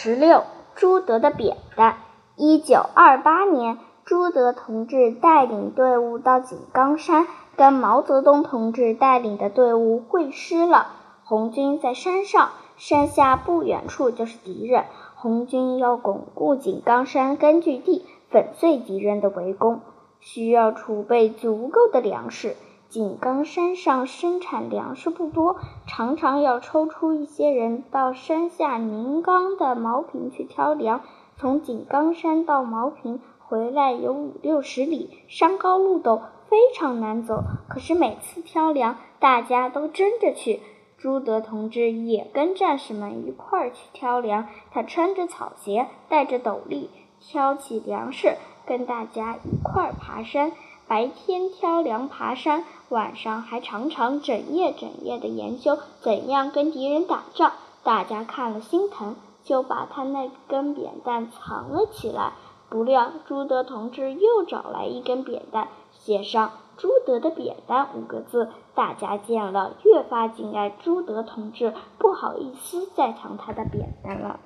十六，朱德的扁担。一九二八年，朱德同志带领队伍到井冈山，跟毛泽东同志带领的队伍会师了。红军在山上，山下不远处就是敌人。红军要巩固井冈山根据地，粉碎敌人的围攻，需要储备足够的粮食。井冈山上生产粮食不多，常常要抽出一些人到山下宁冈的茅坪去挑粮。从井冈山到茅坪回来有五六十里，山高路陡，非常难走。可是每次挑粮，大家都争着去。朱德同志也跟战士们一块儿去挑粮。他穿着草鞋，戴着斗笠，挑起粮食，跟大家一块儿爬山。白天挑粮爬山，晚上还常常整夜整夜的研究怎样跟敌人打仗。大家看了心疼，就把他那根扁担藏了起来。不料朱德同志又找来一根扁担，写上“朱德的扁担”五个字。大家见了，越发敬爱朱德同志，不好意思再藏他的扁担了。